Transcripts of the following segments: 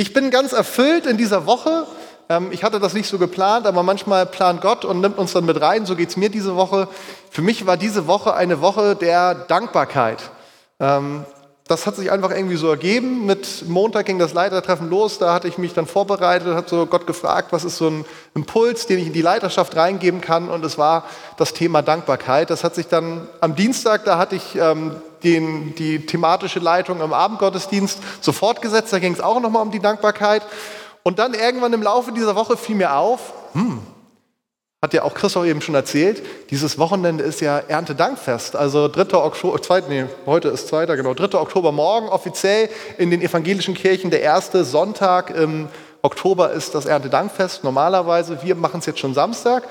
Ich bin ganz erfüllt in dieser Woche. Ähm, ich hatte das nicht so geplant, aber manchmal plant Gott und nimmt uns dann mit rein. So geht es mir diese Woche. Für mich war diese Woche eine Woche der Dankbarkeit. Das hat sich einfach irgendwie so ergeben. Mit Montag ging das Leitertreffen los. Da hatte ich mich dann vorbereitet, habe so Gott gefragt, was ist so ein Impuls, den ich in die Leiterschaft reingeben kann. Und es war das Thema Dankbarkeit. Das hat sich dann am Dienstag, da hatte ich ähm, den, die thematische Leitung im Abendgottesdienst sofort gesetzt. Da ging es auch nochmal um die Dankbarkeit. Und dann irgendwann im Laufe dieser Woche fiel mir auf, hm, hat ja auch Christoph eben schon erzählt, dieses Wochenende ist ja Erntedankfest. Also 3. Oktober, 2, nee, heute ist 2. genau, 3. Oktober morgen offiziell in den evangelischen Kirchen der erste Sonntag im Oktober ist das Erntedankfest normalerweise. Wir machen es jetzt schon Samstag.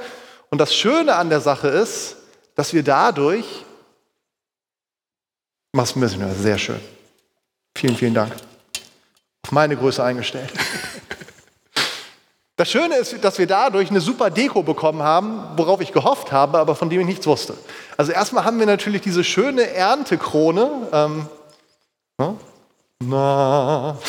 Und das Schöne an der Sache ist, dass wir dadurch, mach's ein bisschen sehr schön. Vielen, vielen Dank. Auf meine Größe eingestellt. Das Schöne ist, dass wir dadurch eine super Deko bekommen haben, worauf ich gehofft habe, aber von dem ich nichts wusste. Also erstmal haben wir natürlich diese schöne Erntekrone. Ähm, na,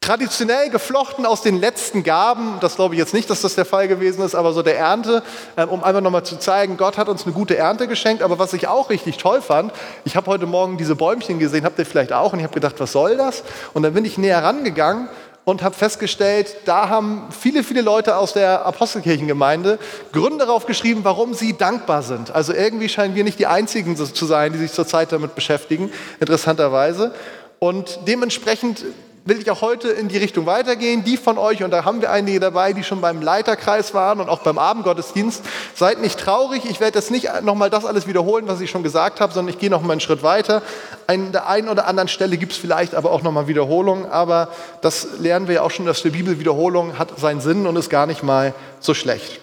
Traditionell geflochten aus den letzten Gaben, das glaube ich jetzt nicht, dass das der Fall gewesen ist, aber so der Ernte, ähm, um einfach nochmal zu zeigen, Gott hat uns eine gute Ernte geschenkt. Aber was ich auch richtig toll fand, ich habe heute Morgen diese Bäumchen gesehen, habt ihr vielleicht auch, und ich habe gedacht, was soll das? Und dann bin ich näher rangegangen und habe festgestellt, da haben viele, viele Leute aus der Apostelkirchengemeinde Gründe darauf geschrieben, warum sie dankbar sind. Also irgendwie scheinen wir nicht die Einzigen zu sein, die sich zurzeit damit beschäftigen, interessanterweise. Und dementsprechend will ich auch heute in die Richtung weitergehen. Die von euch, und da haben wir einige dabei, die schon beim Leiterkreis waren und auch beim Abendgottesdienst, seid nicht traurig. Ich werde jetzt nicht nochmal das alles wiederholen, was ich schon gesagt habe, sondern ich gehe nochmal einen Schritt weiter. An der einen oder anderen Stelle gibt es vielleicht aber auch nochmal Wiederholungen, aber das lernen wir ja auch schon, dass die Bibel Wiederholung hat seinen Sinn und ist gar nicht mal so schlecht.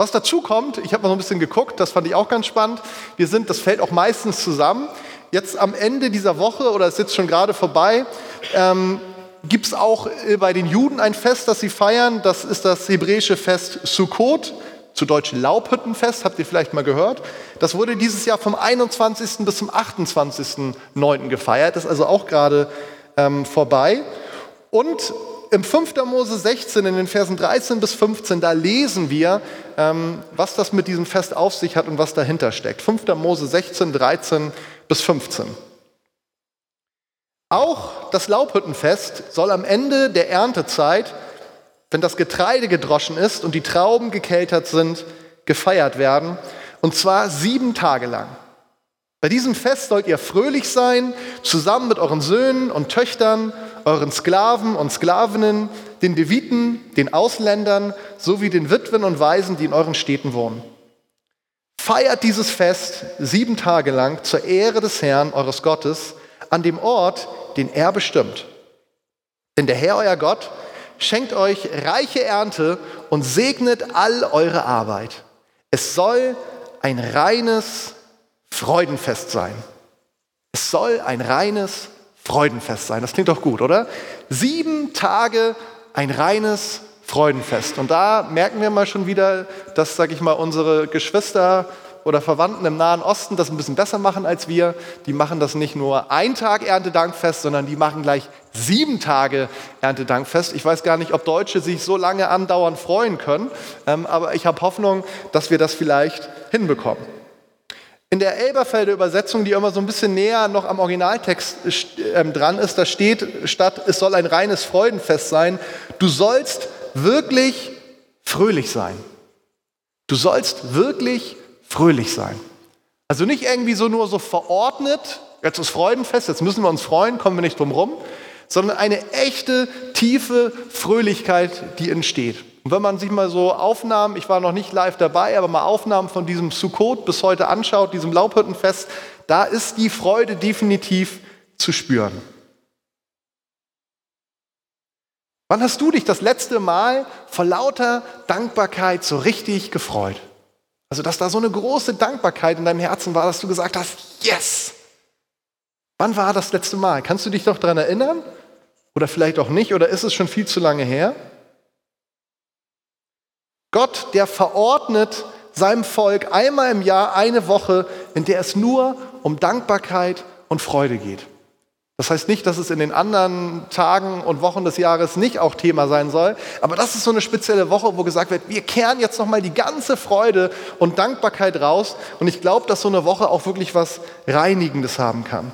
Was dazu kommt, ich habe mal so ein bisschen geguckt, das fand ich auch ganz spannend. Wir sind, das fällt auch meistens zusammen jetzt am Ende dieser Woche, oder es ist jetzt schon gerade vorbei, ähm, gibt es auch äh, bei den Juden ein Fest, das sie feiern. Das ist das hebräische Fest Sukkot, zu Deutsch Laubhüttenfest, habt ihr vielleicht mal gehört. Das wurde dieses Jahr vom 21. bis zum 28.09. gefeiert, ist also auch gerade ähm, vorbei. Und im 5. Mose 16, in den Versen 13 bis 15, da lesen wir, ähm, was das mit diesem Fest auf sich hat und was dahinter steckt. 5. Mose 16, 13 bis 15. Auch das Laubhüttenfest soll am Ende der Erntezeit, wenn das Getreide gedroschen ist und die Trauben gekeltert sind, gefeiert werden. Und zwar sieben Tage lang. Bei diesem Fest sollt ihr fröhlich sein, zusammen mit euren Söhnen und Töchtern, euren Sklaven und Sklavinnen, den Leviten, den Ausländern sowie den Witwen und Waisen, die in euren Städten wohnen. Feiert dieses Fest sieben Tage lang zur Ehre des Herrn, eures Gottes, an dem Ort, den er bestimmt. Denn der Herr, euer Gott, schenkt euch reiche Ernte und segnet all eure Arbeit. Es soll ein reines Freudenfest sein. Es soll ein reines Freudenfest sein. Das klingt doch gut, oder? Sieben Tage ein reines Freudenfest. Und da merken wir mal schon wieder, dass, sage ich mal, unsere Geschwister oder Verwandten im Nahen Osten das ein bisschen besser machen als wir. Die machen das nicht nur ein Tag Erntedankfest, sondern die machen gleich sieben Tage Erntedankfest. Ich weiß gar nicht, ob Deutsche sich so lange andauernd freuen können, ähm, aber ich habe Hoffnung, dass wir das vielleicht hinbekommen. In der Elberfelder Übersetzung, die immer so ein bisschen näher noch am Originaltext ähm, dran ist, da steht statt, es soll ein reines Freudenfest sein, du sollst wirklich fröhlich sein. Du sollst wirklich fröhlich sein. Also nicht irgendwie so nur so verordnet, jetzt ist Freudenfest, jetzt müssen wir uns freuen, kommen wir nicht drum rum, sondern eine echte, tiefe Fröhlichkeit, die entsteht. Und wenn man sich mal so Aufnahmen, ich war noch nicht live dabei, aber mal Aufnahmen von diesem Sukkot bis heute anschaut, diesem Laubhüttenfest, da ist die Freude definitiv zu spüren. Wann hast du dich das letzte Mal vor lauter Dankbarkeit so richtig gefreut? Also, dass da so eine große Dankbarkeit in deinem Herzen war, dass du gesagt hast, yes! Wann war das letzte Mal? Kannst du dich noch daran erinnern? Oder vielleicht auch nicht? Oder ist es schon viel zu lange her? Gott, der verordnet seinem Volk einmal im Jahr eine Woche, in der es nur um Dankbarkeit und Freude geht. Das heißt nicht, dass es in den anderen Tagen und Wochen des Jahres nicht auch Thema sein soll, aber das ist so eine spezielle Woche, wo gesagt wird, wir kehren jetzt nochmal die ganze Freude und Dankbarkeit raus und ich glaube, dass so eine Woche auch wirklich was Reinigendes haben kann.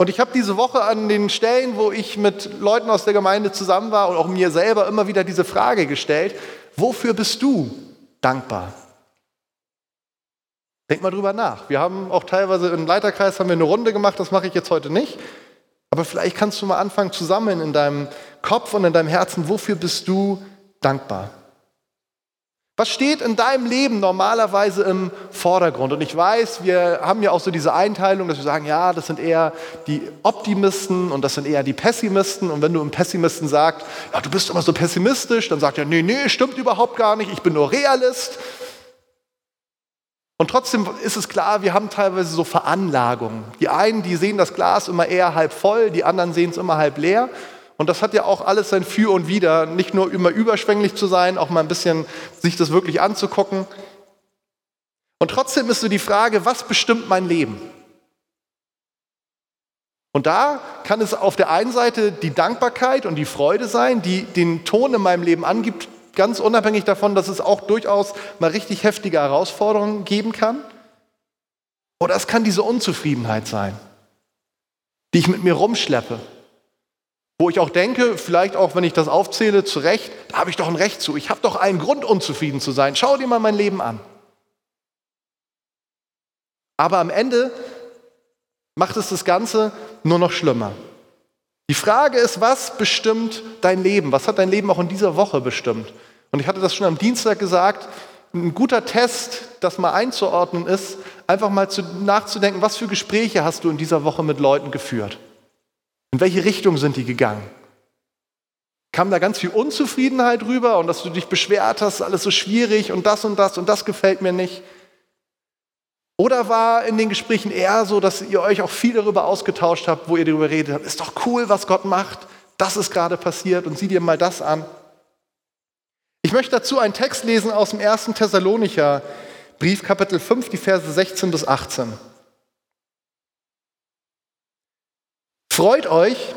Und ich habe diese Woche an den Stellen, wo ich mit Leuten aus der Gemeinde zusammen war und auch mir selber immer wieder diese Frage gestellt, wofür bist du dankbar? Denk mal drüber nach. Wir haben auch teilweise im Leiterkreis haben wir eine Runde gemacht, das mache ich jetzt heute nicht. Aber vielleicht kannst du mal anfangen zu sammeln in deinem Kopf und in deinem Herzen, wofür bist du dankbar? Was steht in deinem Leben normalerweise im Vordergrund? Und ich weiß, wir haben ja auch so diese Einteilung, dass wir sagen, ja, das sind eher die Optimisten und das sind eher die Pessimisten. Und wenn du einem Pessimisten sagst, ja, du bist immer so pessimistisch, dann sagt er, nee, nee, stimmt überhaupt gar nicht, ich bin nur Realist. Und trotzdem ist es klar, wir haben teilweise so Veranlagungen. Die einen, die sehen das Glas immer eher halb voll, die anderen sehen es immer halb leer. Und das hat ja auch alles sein Für und Wider, nicht nur immer überschwänglich zu sein, auch mal ein bisschen sich das wirklich anzugucken. Und trotzdem ist so die Frage, was bestimmt mein Leben? Und da kann es auf der einen Seite die Dankbarkeit und die Freude sein, die den Ton in meinem Leben angibt, ganz unabhängig davon, dass es auch durchaus mal richtig heftige Herausforderungen geben kann. Oder es kann diese Unzufriedenheit sein, die ich mit mir rumschleppe. Wo ich auch denke, vielleicht auch wenn ich das aufzähle, zu Recht, da habe ich doch ein Recht zu. Ich habe doch einen Grund, unzufrieden zu sein. Schau dir mal mein Leben an. Aber am Ende macht es das Ganze nur noch schlimmer. Die Frage ist, was bestimmt dein Leben? Was hat dein Leben auch in dieser Woche bestimmt? Und ich hatte das schon am Dienstag gesagt, ein guter Test, das mal einzuordnen ist, einfach mal zu, nachzudenken, was für Gespräche hast du in dieser Woche mit Leuten geführt? In welche Richtung sind die gegangen? Kam da ganz viel Unzufriedenheit rüber und dass du dich beschwert hast, alles so schwierig und das und das und das gefällt mir nicht? Oder war in den Gesprächen eher so, dass ihr euch auch viel darüber ausgetauscht habt, wo ihr darüber redet habt, ist doch cool, was Gott macht, das ist gerade passiert und sieh dir mal das an. Ich möchte dazu einen Text lesen aus dem 1. Thessalonicher Brief, Kapitel 5, die Verse 16 bis 18. Freut euch,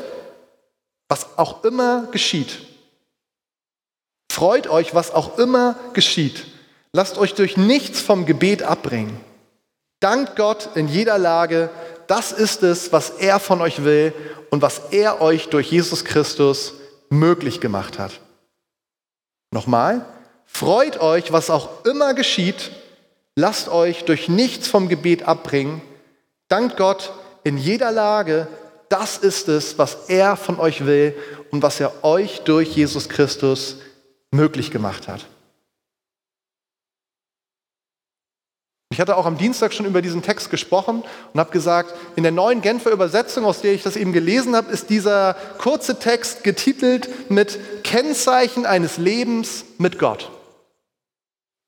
was auch immer geschieht. Freut euch, was auch immer geschieht. Lasst euch durch nichts vom Gebet abbringen. Dankt Gott in jeder Lage. Das ist es, was er von euch will und was er euch durch Jesus Christus möglich gemacht hat. Nochmal, freut euch, was auch immer geschieht, lasst euch durch nichts vom Gebet abbringen, dankt Gott in jeder Lage, das ist es, was er von euch will und was er euch durch Jesus Christus möglich gemacht hat. Ich hatte auch am Dienstag schon über diesen Text gesprochen und habe gesagt, in der neuen Genfer Übersetzung, aus der ich das eben gelesen habe, ist dieser kurze Text getitelt mit Kennzeichen eines Lebens mit Gott.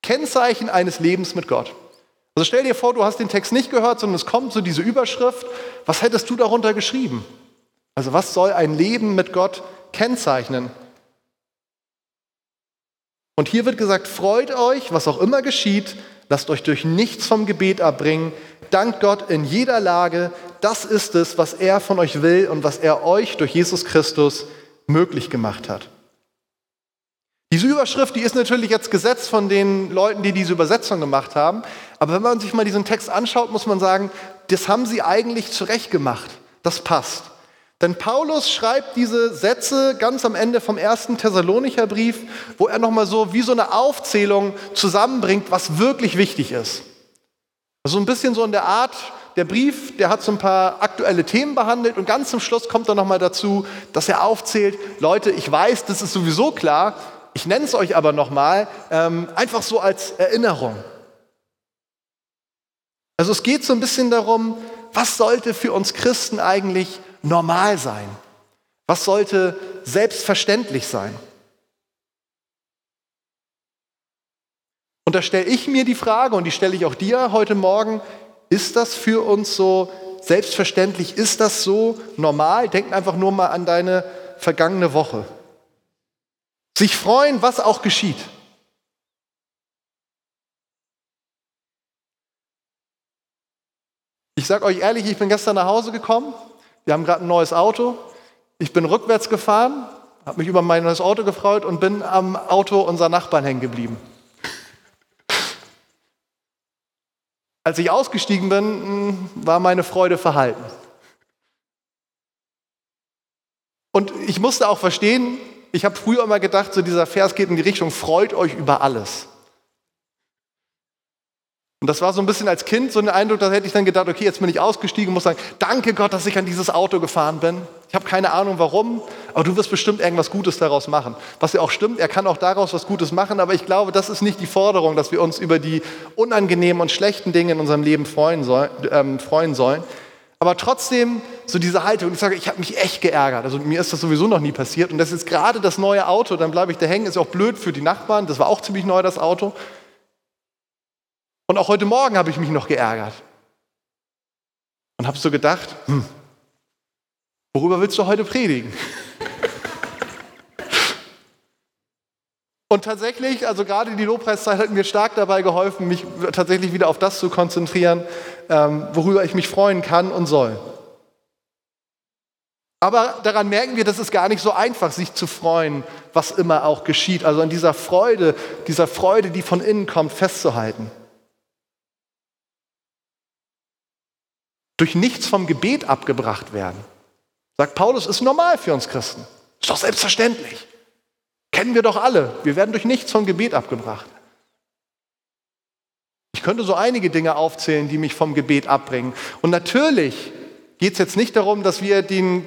Kennzeichen eines Lebens mit Gott. Also stell dir vor, du hast den Text nicht gehört, sondern es kommt so diese Überschrift. Was hättest du darunter geschrieben? Also was soll ein Leben mit Gott kennzeichnen? Und hier wird gesagt, freut euch, was auch immer geschieht, Lasst euch durch nichts vom Gebet abbringen. Dankt Gott in jeder Lage. Das ist es, was er von euch will und was er euch durch Jesus Christus möglich gemacht hat. Diese Überschrift, die ist natürlich jetzt gesetzt von den Leuten, die diese Übersetzung gemacht haben. Aber wenn man sich mal diesen Text anschaut, muss man sagen, das haben sie eigentlich zurecht gemacht. Das passt. Denn Paulus schreibt diese Sätze ganz am Ende vom ersten Thessalonicher Brief, wo er nochmal so wie so eine Aufzählung zusammenbringt, was wirklich wichtig ist. Also ein bisschen so in der Art, der Brief, der hat so ein paar aktuelle Themen behandelt und ganz zum Schluss kommt er nochmal dazu, dass er aufzählt, Leute, ich weiß, das ist sowieso klar, ich nenne es euch aber nochmal, ähm, einfach so als Erinnerung. Also es geht so ein bisschen darum, was sollte für uns Christen eigentlich normal sein? Was sollte selbstverständlich sein? Und da stelle ich mir die Frage, und die stelle ich auch dir heute Morgen, ist das für uns so selbstverständlich? Ist das so normal? Denk einfach nur mal an deine vergangene Woche. Sich freuen, was auch geschieht. Ich sage euch ehrlich, ich bin gestern nach Hause gekommen. Wir haben gerade ein neues Auto. Ich bin rückwärts gefahren, habe mich über mein neues Auto gefreut und bin am Auto unserer Nachbarn hängen geblieben. Als ich ausgestiegen bin, hm, war meine Freude verhalten. Und ich musste auch verstehen, ich habe früher immer gedacht, so dieser Vers geht in die Richtung, freut euch über alles. Und das war so ein bisschen als Kind so ein Eindruck, da hätte ich dann gedacht, okay, jetzt bin ich ausgestiegen und muss sagen, danke Gott, dass ich an dieses Auto gefahren bin. Ich habe keine Ahnung warum, aber du wirst bestimmt irgendwas Gutes daraus machen. Was ja auch stimmt, er kann auch daraus was Gutes machen, aber ich glaube, das ist nicht die Forderung, dass wir uns über die unangenehmen und schlechten Dinge in unserem Leben freuen, soll, ähm, freuen sollen, aber trotzdem so diese Haltung, ich sage, ich habe mich echt geärgert. Also mir ist das sowieso noch nie passiert. Und das ist gerade das neue Auto, dann bleibe ich da hängen, ist auch blöd für die Nachbarn. Das war auch ziemlich neu, das Auto. Und auch heute Morgen habe ich mich noch geärgert. Und habe so gedacht, hm, worüber willst du heute predigen? Und tatsächlich, also gerade die Lobpreiszeit hat mir stark dabei geholfen, mich tatsächlich wieder auf das zu konzentrieren, ähm, worüber ich mich freuen kann und soll. Aber daran merken wir, das ist gar nicht so einfach, sich zu freuen, was immer auch geschieht. Also an dieser Freude, dieser Freude, die von innen kommt, festzuhalten. Durch nichts vom Gebet abgebracht werden. Sagt Paulus, ist normal für uns Christen. Ist doch selbstverständlich. Kennen wir doch alle. Wir werden durch nichts vom Gebet abgebracht. Ich könnte so einige Dinge aufzählen, die mich vom Gebet abbringen. Und natürlich geht es jetzt nicht darum, dass wir den,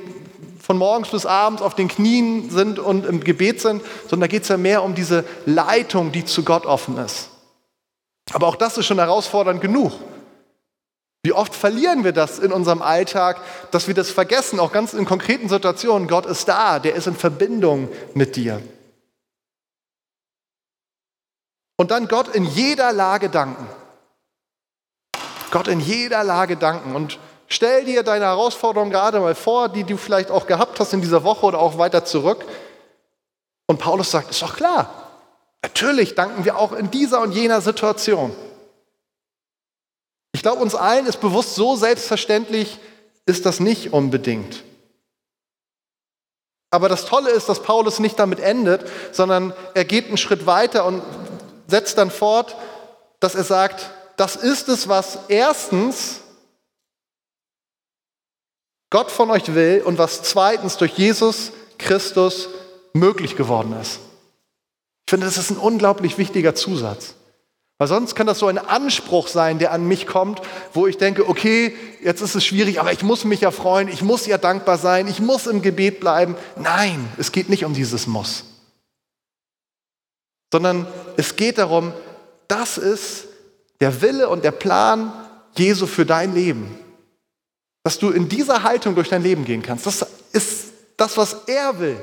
von morgens bis abends auf den Knien sind und im Gebet sind, sondern da geht es ja mehr um diese Leitung, die zu Gott offen ist. Aber auch das ist schon herausfordernd genug. Wie oft verlieren wir das in unserem Alltag, dass wir das vergessen, auch ganz in konkreten Situationen. Gott ist da, der ist in Verbindung mit dir. Und dann Gott in jeder Lage danken. Gott in jeder Lage danken. Und stell dir deine Herausforderung gerade mal vor, die du vielleicht auch gehabt hast in dieser Woche oder auch weiter zurück. Und Paulus sagt, ist doch klar. Natürlich danken wir auch in dieser und jener Situation. Ich glaube, uns allen ist bewusst, so selbstverständlich ist das nicht unbedingt. Aber das Tolle ist, dass Paulus nicht damit endet, sondern er geht einen Schritt weiter und setzt dann fort, dass er sagt, das ist es, was erstens Gott von euch will und was zweitens durch Jesus Christus möglich geworden ist. Ich finde, das ist ein unglaublich wichtiger Zusatz. Weil sonst kann das so ein Anspruch sein, der an mich kommt, wo ich denke, okay, jetzt ist es schwierig, aber ich muss mich ja freuen, ich muss ja dankbar sein, ich muss im Gebet bleiben. Nein, es geht nicht um dieses Muss sondern es geht darum, das ist der Wille und der Plan Jesu für dein Leben. Dass du in dieser Haltung durch dein Leben gehen kannst. Das ist das, was er will.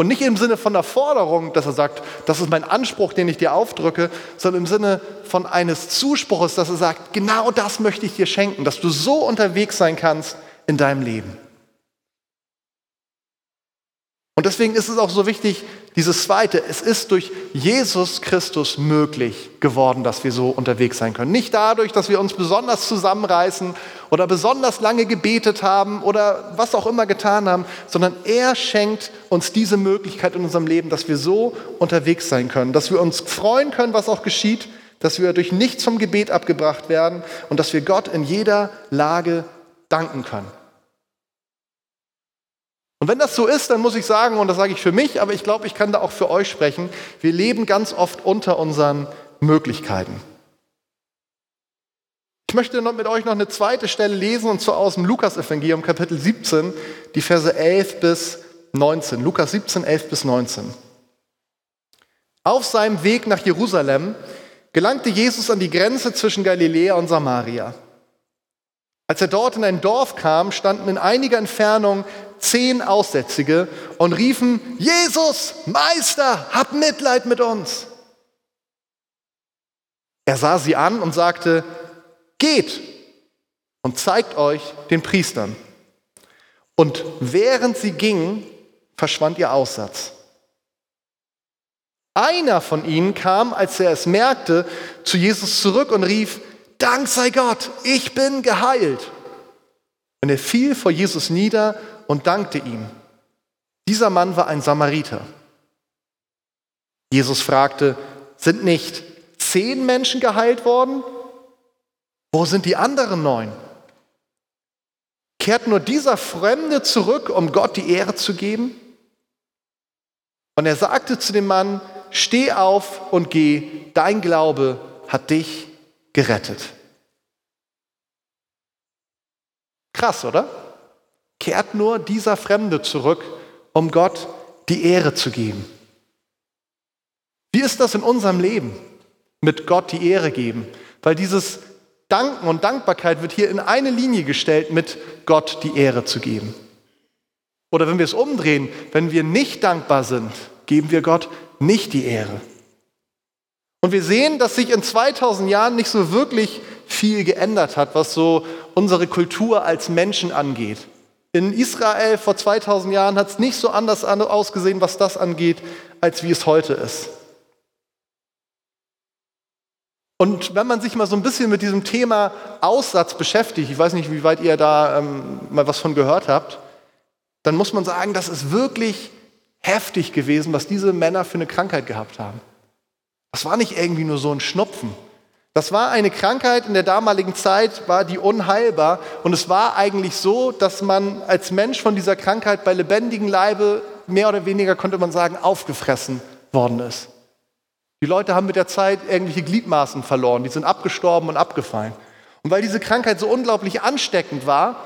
Und nicht im Sinne von der Forderung, dass er sagt, das ist mein Anspruch, den ich dir aufdrücke, sondern im Sinne von eines Zuspruches, dass er sagt, genau das möchte ich dir schenken, dass du so unterwegs sein kannst in deinem Leben. Und deswegen ist es auch so wichtig, dieses Zweite, es ist durch Jesus Christus möglich geworden, dass wir so unterwegs sein können. Nicht dadurch, dass wir uns besonders zusammenreißen oder besonders lange gebetet haben oder was auch immer getan haben, sondern er schenkt uns diese Möglichkeit in unserem Leben, dass wir so unterwegs sein können, dass wir uns freuen können, was auch geschieht, dass wir durch nichts vom Gebet abgebracht werden und dass wir Gott in jeder Lage danken können. Und wenn das so ist, dann muss ich sagen, und das sage ich für mich, aber ich glaube, ich kann da auch für euch sprechen, wir leben ganz oft unter unseren Möglichkeiten. Ich möchte mit euch noch eine zweite Stelle lesen, und zwar aus dem Lukas-Evangelium, Kapitel 17, die Verse 11 bis 19. Lukas 17, 11 bis 19. Auf seinem Weg nach Jerusalem gelangte Jesus an die Grenze zwischen Galiläa und Samaria. Als er dort in ein Dorf kam, standen in einiger Entfernung zehn Aussätzige und riefen, Jesus, Meister, hab Mitleid mit uns. Er sah sie an und sagte, geht und zeigt euch den Priestern. Und während sie gingen, verschwand ihr Aussatz. Einer von ihnen kam, als er es merkte, zu Jesus zurück und rief, Dank sei Gott, ich bin geheilt. Und er fiel vor Jesus nieder und dankte ihm. Dieser Mann war ein Samariter. Jesus fragte, sind nicht zehn Menschen geheilt worden? Wo sind die anderen neun? Kehrt nur dieser Fremde zurück, um Gott die Ehre zu geben? Und er sagte zu dem Mann, steh auf und geh, dein Glaube hat dich gerettet. Krass, oder? Kehrt nur dieser Fremde zurück, um Gott die Ehre zu geben. Wie ist das in unserem Leben? Mit Gott die Ehre geben. Weil dieses Danken und Dankbarkeit wird hier in eine Linie gestellt, mit Gott die Ehre zu geben. Oder wenn wir es umdrehen, wenn wir nicht dankbar sind, geben wir Gott nicht die Ehre. Und wir sehen, dass sich in 2000 Jahren nicht so wirklich viel geändert hat, was so unsere Kultur als Menschen angeht. In Israel vor 2000 Jahren hat es nicht so anders ausgesehen, was das angeht, als wie es heute ist. Und wenn man sich mal so ein bisschen mit diesem Thema Aussatz beschäftigt, ich weiß nicht, wie weit ihr da ähm, mal was von gehört habt, dann muss man sagen, das ist wirklich heftig gewesen, was diese Männer für eine Krankheit gehabt haben. Das war nicht irgendwie nur so ein Schnupfen. Das war eine Krankheit in der damaligen Zeit, war die unheilbar. Und es war eigentlich so, dass man als Mensch von dieser Krankheit bei lebendigem Leibe mehr oder weniger, konnte man sagen, aufgefressen worden ist. Die Leute haben mit der Zeit irgendwelche Gliedmaßen verloren, die sind abgestorben und abgefallen. Und weil diese Krankheit so unglaublich ansteckend war,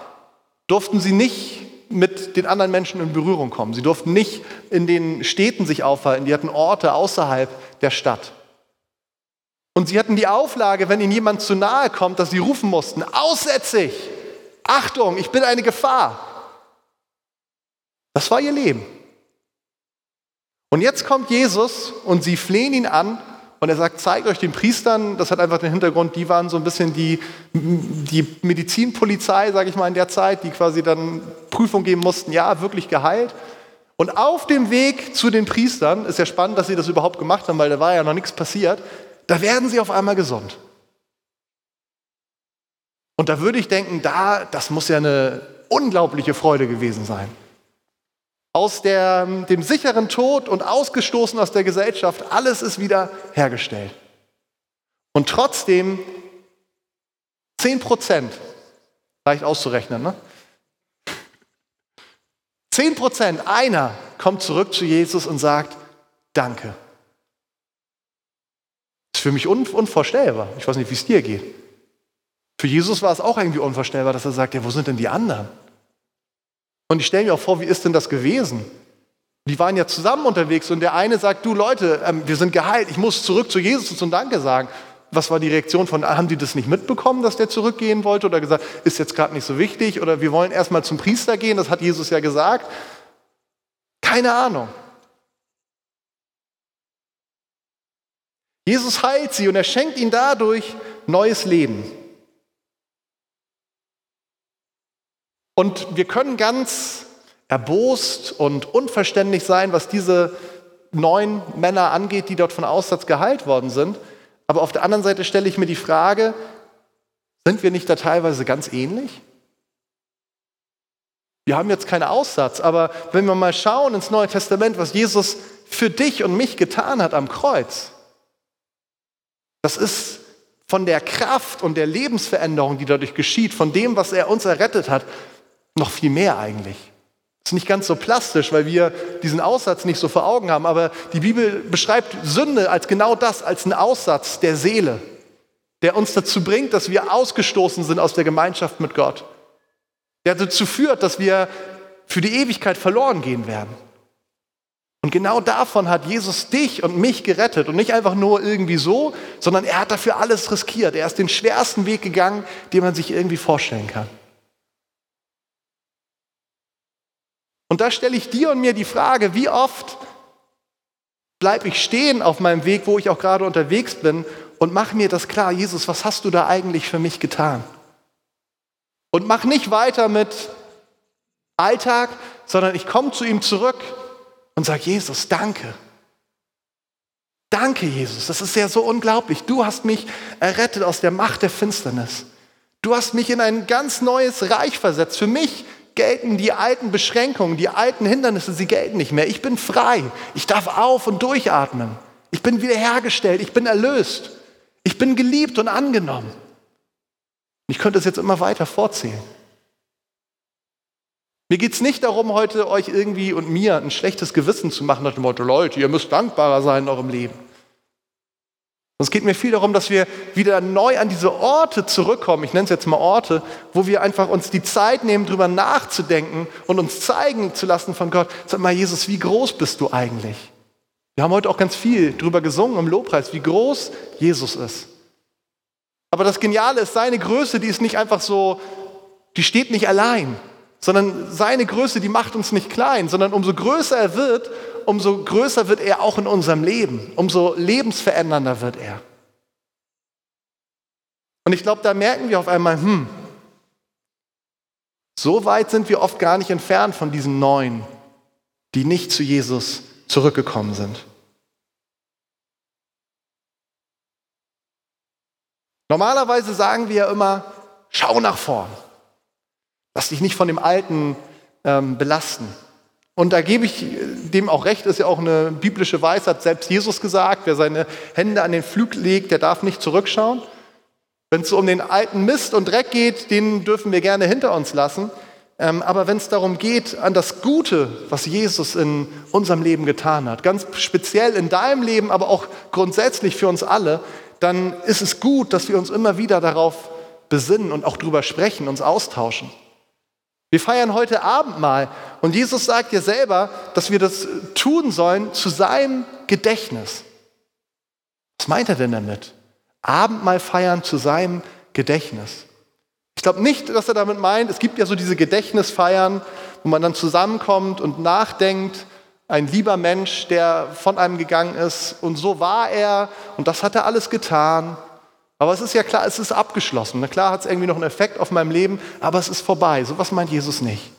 durften sie nicht mit den anderen Menschen in Berührung kommen. Sie durften nicht in den Städten sich aufhalten, die hatten Orte außerhalb der Stadt. Und sie hatten die Auflage, wenn ihnen jemand zu nahe kommt, dass sie rufen mussten, aussätzig, Achtung, ich bin eine Gefahr. Das war ihr Leben. Und jetzt kommt Jesus und sie flehen ihn an und er sagt, zeigt euch den Priestern, das hat einfach den Hintergrund, die waren so ein bisschen die, die Medizinpolizei, sage ich mal, in der Zeit, die quasi dann Prüfung geben mussten, ja, wirklich geheilt. Und auf dem Weg zu den Priestern, ist ja spannend, dass sie das überhaupt gemacht haben, weil da war ja noch nichts passiert, da werden sie auf einmal gesund. Und da würde ich denken, da, das muss ja eine unglaubliche Freude gewesen sein. Aus der, dem sicheren Tod und ausgestoßen aus der Gesellschaft, alles ist wieder hergestellt. Und trotzdem 10 Prozent, leicht auszurechnen, ne? 10 Prozent, einer kommt zurück zu Jesus und sagt, danke für mich unvorstellbar. Ich weiß nicht, wie es dir geht. Für Jesus war es auch irgendwie unvorstellbar, dass er sagt, ja, wo sind denn die anderen? Und ich stelle mir auch vor, wie ist denn das gewesen? Die waren ja zusammen unterwegs und der eine sagt, du Leute, ähm, wir sind geheilt, ich muss zurück zu Jesus und Danke sagen. Was war die Reaktion von, haben die das nicht mitbekommen, dass der zurückgehen wollte oder gesagt, ist jetzt gerade nicht so wichtig oder wir wollen erstmal zum Priester gehen, das hat Jesus ja gesagt. Keine Ahnung. Jesus heilt sie und er schenkt ihnen dadurch neues Leben. Und wir können ganz erbost und unverständlich sein, was diese neun Männer angeht, die dort von Aussatz geheilt worden sind. Aber auf der anderen Seite stelle ich mir die Frage, sind wir nicht da teilweise ganz ähnlich? Wir haben jetzt keinen Aussatz, aber wenn wir mal schauen ins Neue Testament, was Jesus für dich und mich getan hat am Kreuz, das ist von der Kraft und der Lebensveränderung, die dadurch geschieht, von dem, was er uns errettet hat, noch viel mehr eigentlich. Das ist nicht ganz so plastisch, weil wir diesen Aussatz nicht so vor Augen haben, aber die Bibel beschreibt Sünde als genau das, als einen Aussatz der Seele, der uns dazu bringt, dass wir ausgestoßen sind aus der Gemeinschaft mit Gott, der dazu führt, dass wir für die Ewigkeit verloren gehen werden. Und genau davon hat Jesus dich und mich gerettet und nicht einfach nur irgendwie so, sondern er hat dafür alles riskiert. Er ist den schwersten Weg gegangen, den man sich irgendwie vorstellen kann. Und da stelle ich dir und mir die Frage, wie oft bleibe ich stehen auf meinem Weg, wo ich auch gerade unterwegs bin und mache mir das klar, Jesus, was hast du da eigentlich für mich getan? Und mach nicht weiter mit Alltag, sondern ich komme zu ihm zurück und sag, Jesus, danke. Danke, Jesus. Das ist ja so unglaublich. Du hast mich errettet aus der Macht der Finsternis. Du hast mich in ein ganz neues Reich versetzt. Für mich gelten die alten Beschränkungen, die alten Hindernisse, sie gelten nicht mehr. Ich bin frei. Ich darf auf und durchatmen. Ich bin wiederhergestellt. Ich bin erlöst. Ich bin geliebt und angenommen. Ich könnte es jetzt immer weiter vorzählen. Mir geht es nicht darum, heute euch irgendwie und mir ein schlechtes Gewissen zu machen, nach dem Motto, Leute, ihr müsst dankbarer sein in eurem Leben. Es geht mir viel darum, dass wir wieder neu an diese Orte zurückkommen, ich nenne es jetzt mal Orte, wo wir einfach uns die Zeit nehmen, darüber nachzudenken und uns zeigen zu lassen von Gott. Sag mal, Jesus, wie groß bist du eigentlich? Wir haben heute auch ganz viel darüber gesungen im Lobpreis, wie groß Jesus ist. Aber das Geniale ist, seine Größe, die ist nicht einfach so, die steht nicht allein sondern seine Größe, die macht uns nicht klein, sondern umso größer er wird, umso größer wird er auch in unserem Leben, umso lebensverändernder wird er. Und ich glaube, da merken wir auf einmal, hm, so weit sind wir oft gar nicht entfernt von diesen Neuen, die nicht zu Jesus zurückgekommen sind. Normalerweise sagen wir ja immer, schau nach vorn. Lass dich nicht von dem Alten ähm, belasten. Und da gebe ich dem auch recht, ist ja auch eine biblische Weisheit, selbst Jesus gesagt, wer seine Hände an den Flügel legt, der darf nicht zurückschauen. Wenn es um den alten Mist und Dreck geht, den dürfen wir gerne hinter uns lassen. Ähm, aber wenn es darum geht, an das Gute, was Jesus in unserem Leben getan hat, ganz speziell in deinem Leben, aber auch grundsätzlich für uns alle, dann ist es gut, dass wir uns immer wieder darauf besinnen und auch drüber sprechen, uns austauschen. Wir feiern heute Abendmahl und Jesus sagt ja selber, dass wir das tun sollen zu seinem Gedächtnis. Was meint er denn damit? Abendmahl feiern zu seinem Gedächtnis. Ich glaube nicht, dass er damit meint, es gibt ja so diese Gedächtnisfeiern, wo man dann zusammenkommt und nachdenkt, ein lieber Mensch, der von einem gegangen ist und so war er und das hat er alles getan aber es ist ja klar, es ist abgeschlossen. Na klar hat es irgendwie noch einen Effekt auf meinem Leben, aber es ist vorbei. So was meint Jesus nicht.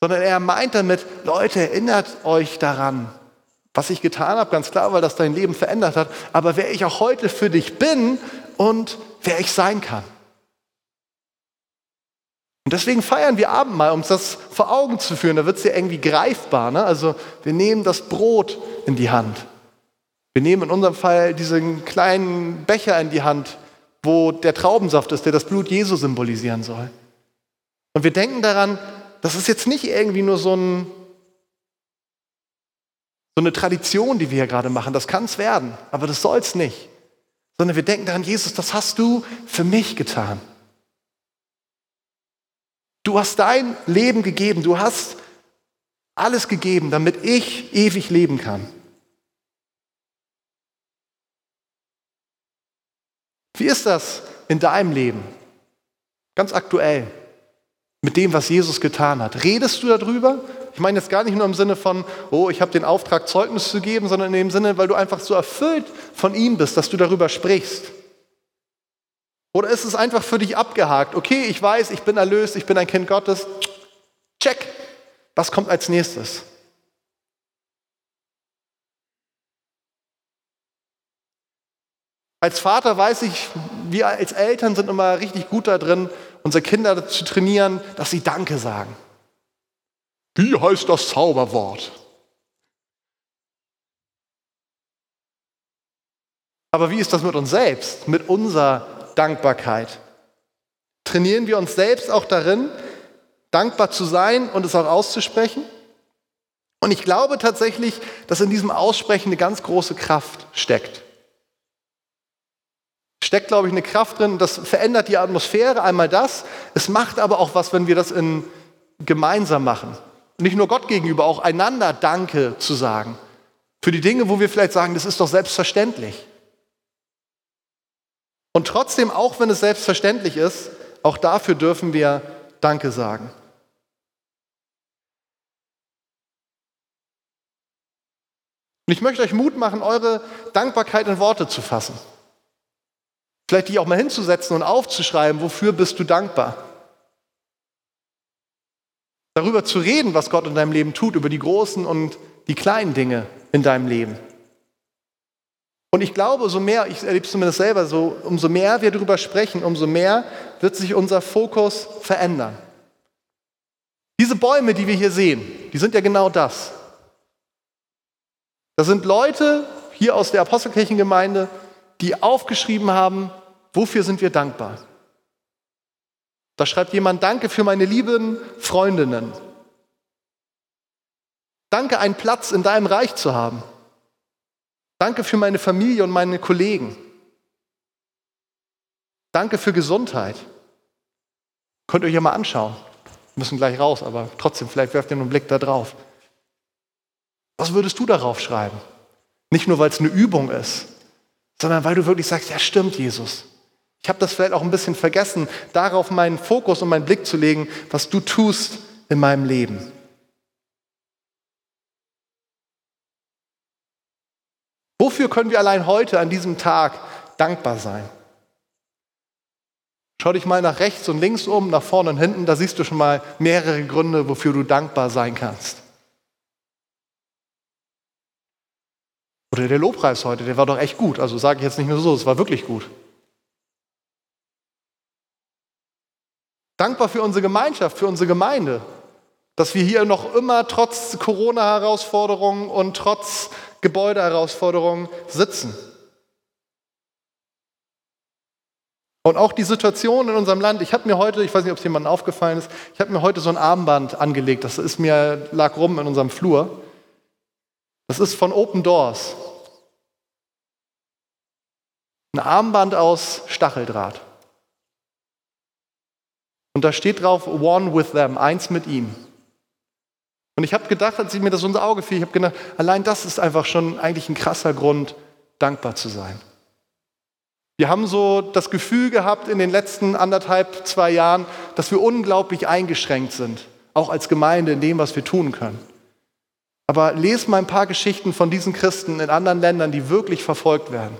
Sondern er meint damit, Leute, erinnert euch daran, was ich getan habe, ganz klar, weil das dein Leben verändert hat, aber wer ich auch heute für dich bin und wer ich sein kann. Und deswegen feiern wir Abendmahl, um das vor Augen zu führen. Da wird es ja irgendwie greifbar. Ne? Also wir nehmen das Brot in die Hand. Wir nehmen in unserem Fall diesen kleinen Becher in die Hand, wo der Traubensaft ist, der das Blut Jesu symbolisieren soll. Und wir denken daran, das ist jetzt nicht irgendwie nur so, ein, so eine Tradition, die wir hier gerade machen. Das kann es werden, aber das soll es nicht. Sondern wir denken daran, Jesus, das hast du für mich getan. Du hast dein Leben gegeben, du hast alles gegeben, damit ich ewig leben kann. Wie ist das in deinem Leben? Ganz aktuell. Mit dem, was Jesus getan hat. Redest du darüber? Ich meine jetzt gar nicht nur im Sinne von, oh, ich habe den Auftrag, Zeugnis zu geben, sondern in dem Sinne, weil du einfach so erfüllt von ihm bist, dass du darüber sprichst. Oder ist es einfach für dich abgehakt? Okay, ich weiß, ich bin erlöst, ich bin ein Kind Gottes. Check. Was kommt als nächstes? Als Vater weiß ich, wir als Eltern sind immer richtig gut da drin, unsere Kinder zu trainieren, dass sie Danke sagen. Wie heißt das Zauberwort? Aber wie ist das mit uns selbst, mit unserer Dankbarkeit? Trainieren wir uns selbst auch darin, dankbar zu sein und es auch auszusprechen? Und ich glaube tatsächlich, dass in diesem Aussprechen eine ganz große Kraft steckt steckt, glaube ich, eine Kraft drin. Das verändert die Atmosphäre, einmal das. Es macht aber auch was, wenn wir das in, gemeinsam machen. Nicht nur Gott gegenüber, auch einander Danke zu sagen. Für die Dinge, wo wir vielleicht sagen, das ist doch selbstverständlich. Und trotzdem, auch wenn es selbstverständlich ist, auch dafür dürfen wir Danke sagen. Und ich möchte euch Mut machen, eure Dankbarkeit in Worte zu fassen. Vielleicht dich auch mal hinzusetzen und aufzuschreiben, wofür bist du dankbar. Darüber zu reden, was Gott in deinem Leben tut, über die großen und die kleinen Dinge, in deinem Leben. Und ich glaube, so mehr, ich erlebe es zumindest selber so, umso mehr wir darüber sprechen, umso mehr wird sich unser Fokus verändern. Diese Bäume, die wir hier sehen, die sind ja genau das. Das sind Leute hier aus der Apostelkirchengemeinde, die aufgeschrieben haben, wofür sind wir dankbar. Da schreibt jemand, danke für meine lieben Freundinnen. Danke, einen Platz in deinem Reich zu haben. Danke für meine Familie und meine Kollegen. Danke für Gesundheit. Könnt ihr euch ja mal anschauen. Wir müssen gleich raus, aber trotzdem, vielleicht werft ihr einen Blick da drauf. Was würdest du darauf schreiben? Nicht nur, weil es eine Übung ist, sondern weil du wirklich sagst, ja stimmt, Jesus. Ich habe das vielleicht auch ein bisschen vergessen, darauf meinen Fokus und meinen Blick zu legen, was du tust in meinem Leben. Wofür können wir allein heute an diesem Tag dankbar sein? Schau dich mal nach rechts und links um, nach vorne und hinten, da siehst du schon mal mehrere Gründe, wofür du dankbar sein kannst. Oder der Lobpreis heute, der war doch echt gut. Also sage ich jetzt nicht nur so, es war wirklich gut. Dankbar für unsere Gemeinschaft, für unsere Gemeinde, dass wir hier noch immer trotz Corona-Herausforderungen und trotz Gebäudeherausforderungen sitzen. Und auch die Situation in unserem Land, ich habe mir heute, ich weiß nicht, ob es jemandem aufgefallen ist, ich habe mir heute so ein Armband angelegt, das ist mir, lag rum in unserem Flur. Das ist von Open Doors. Ein Armband aus Stacheldraht. Und da steht drauf, one with them, eins mit ihm. Und ich habe gedacht, als ich mir das unser Auge fiel, ich habe gedacht, allein das ist einfach schon eigentlich ein krasser Grund, dankbar zu sein. Wir haben so das Gefühl gehabt in den letzten anderthalb, zwei Jahren, dass wir unglaublich eingeschränkt sind, auch als Gemeinde in dem, was wir tun können. Aber lese mal ein paar Geschichten von diesen Christen in anderen Ländern, die wirklich verfolgt werden.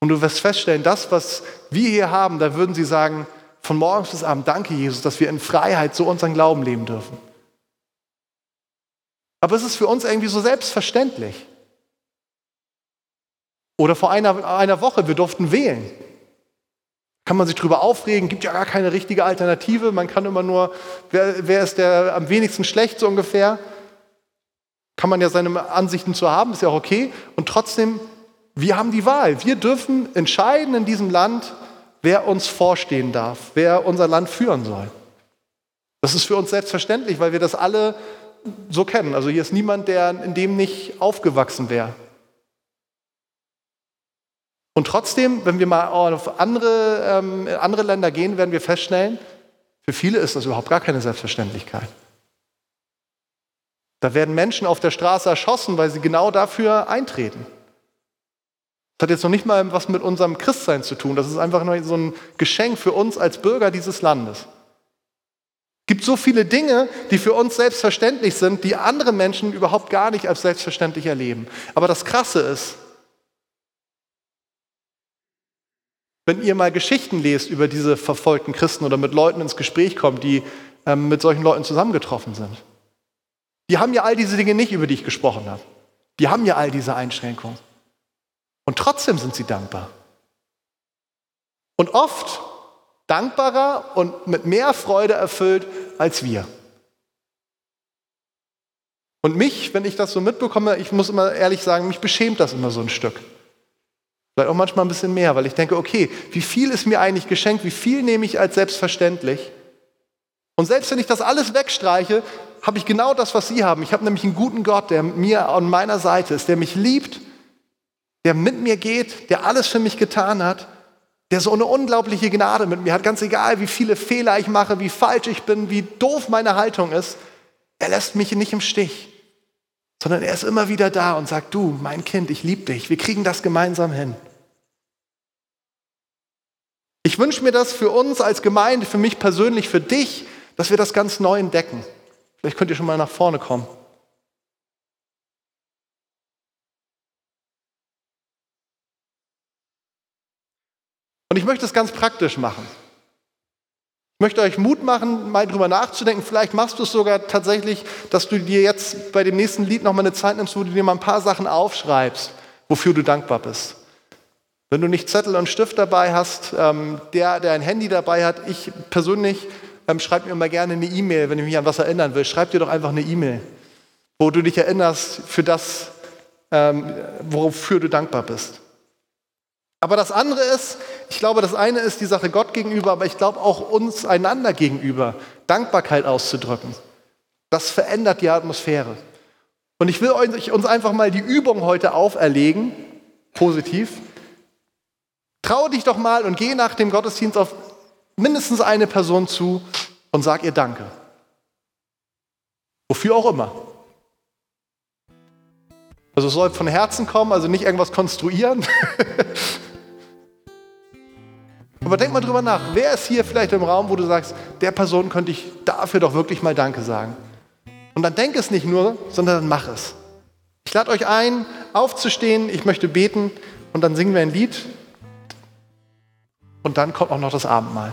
Und du wirst feststellen, das, was wir hier haben, da würden sie sagen, von morgens bis abend, danke Jesus, dass wir in Freiheit so unseren Glauben leben dürfen. Aber es ist für uns irgendwie so selbstverständlich. Oder vor einer, einer Woche, wir durften wählen. Kann man sich darüber aufregen, gibt ja gar keine richtige Alternative. Man kann immer nur, wer, wer ist der am wenigsten schlecht so ungefähr. Kann man ja seine Ansichten zu haben, ist ja auch okay. Und trotzdem, wir haben die Wahl. Wir dürfen entscheiden in diesem Land, wer uns vorstehen darf, wer unser Land führen soll. Das ist für uns selbstverständlich, weil wir das alle so kennen. Also hier ist niemand, der in dem nicht aufgewachsen wäre. Und trotzdem, wenn wir mal auf andere, ähm, andere Länder gehen, werden wir feststellen, für viele ist das überhaupt gar keine Selbstverständlichkeit. Da werden Menschen auf der Straße erschossen, weil sie genau dafür eintreten. Das hat jetzt noch nicht mal was mit unserem Christsein zu tun. Das ist einfach nur so ein Geschenk für uns als Bürger dieses Landes gibt so viele Dinge, die für uns selbstverständlich sind, die andere Menschen überhaupt gar nicht als selbstverständlich erleben. Aber das Krasse ist, wenn ihr mal Geschichten lest über diese verfolgten Christen oder mit Leuten ins Gespräch kommt, die ähm, mit solchen Leuten zusammengetroffen sind, die haben ja all diese Dinge nicht, über die ich gesprochen habe. Die haben ja all diese Einschränkungen. Und trotzdem sind sie dankbar. Und oft dankbarer und mit mehr Freude erfüllt als wir. Und mich, wenn ich das so mitbekomme, ich muss immer ehrlich sagen, mich beschämt das immer so ein Stück. Vielleicht auch manchmal ein bisschen mehr, weil ich denke, okay, wie viel ist mir eigentlich geschenkt, wie viel nehme ich als selbstverständlich? Und selbst wenn ich das alles wegstreiche, habe ich genau das, was Sie haben. Ich habe nämlich einen guten Gott, der mir an meiner Seite ist, der mich liebt, der mit mir geht, der alles für mich getan hat der so eine unglaubliche Gnade mit mir hat, ganz egal, wie viele Fehler ich mache, wie falsch ich bin, wie doof meine Haltung ist, er lässt mich nicht im Stich, sondern er ist immer wieder da und sagt, du, mein Kind, ich liebe dich, wir kriegen das gemeinsam hin. Ich wünsche mir das für uns als Gemeinde, für mich persönlich, für dich, dass wir das ganz neu entdecken. Vielleicht könnt ihr schon mal nach vorne kommen. Und ich möchte es ganz praktisch machen. Ich möchte euch Mut machen, mal drüber nachzudenken. Vielleicht machst du es sogar tatsächlich, dass du dir jetzt bei dem nächsten Lied nochmal eine Zeit nimmst, wo du dir mal ein paar Sachen aufschreibst, wofür du dankbar bist. Wenn du nicht Zettel und Stift dabei hast, ähm, der, der ein Handy dabei hat, ich persönlich ähm, schreibe mir immer gerne eine E-Mail, wenn ich mich an was erinnern will. Schreib dir doch einfach eine E-Mail, wo du dich erinnerst für das, ähm, wofür du dankbar bist. Aber das andere ist, ich glaube, das eine ist die Sache Gott gegenüber, aber ich glaube auch uns einander gegenüber, Dankbarkeit auszudrücken. Das verändert die Atmosphäre. Und ich will euch, uns einfach mal die Übung heute auferlegen, positiv. Trau dich doch mal und geh nach dem Gottesdienst auf mindestens eine Person zu und sag ihr Danke. Wofür auch immer. Also es soll von Herzen kommen, also nicht irgendwas konstruieren. Aber denk mal drüber nach. Wer ist hier vielleicht im Raum, wo du sagst, der Person könnte ich dafür doch wirklich mal Danke sagen? Und dann denk es nicht nur, sondern dann mach es. Ich lade euch ein, aufzustehen. Ich möchte beten und dann singen wir ein Lied. Und dann kommt auch noch das Abendmahl.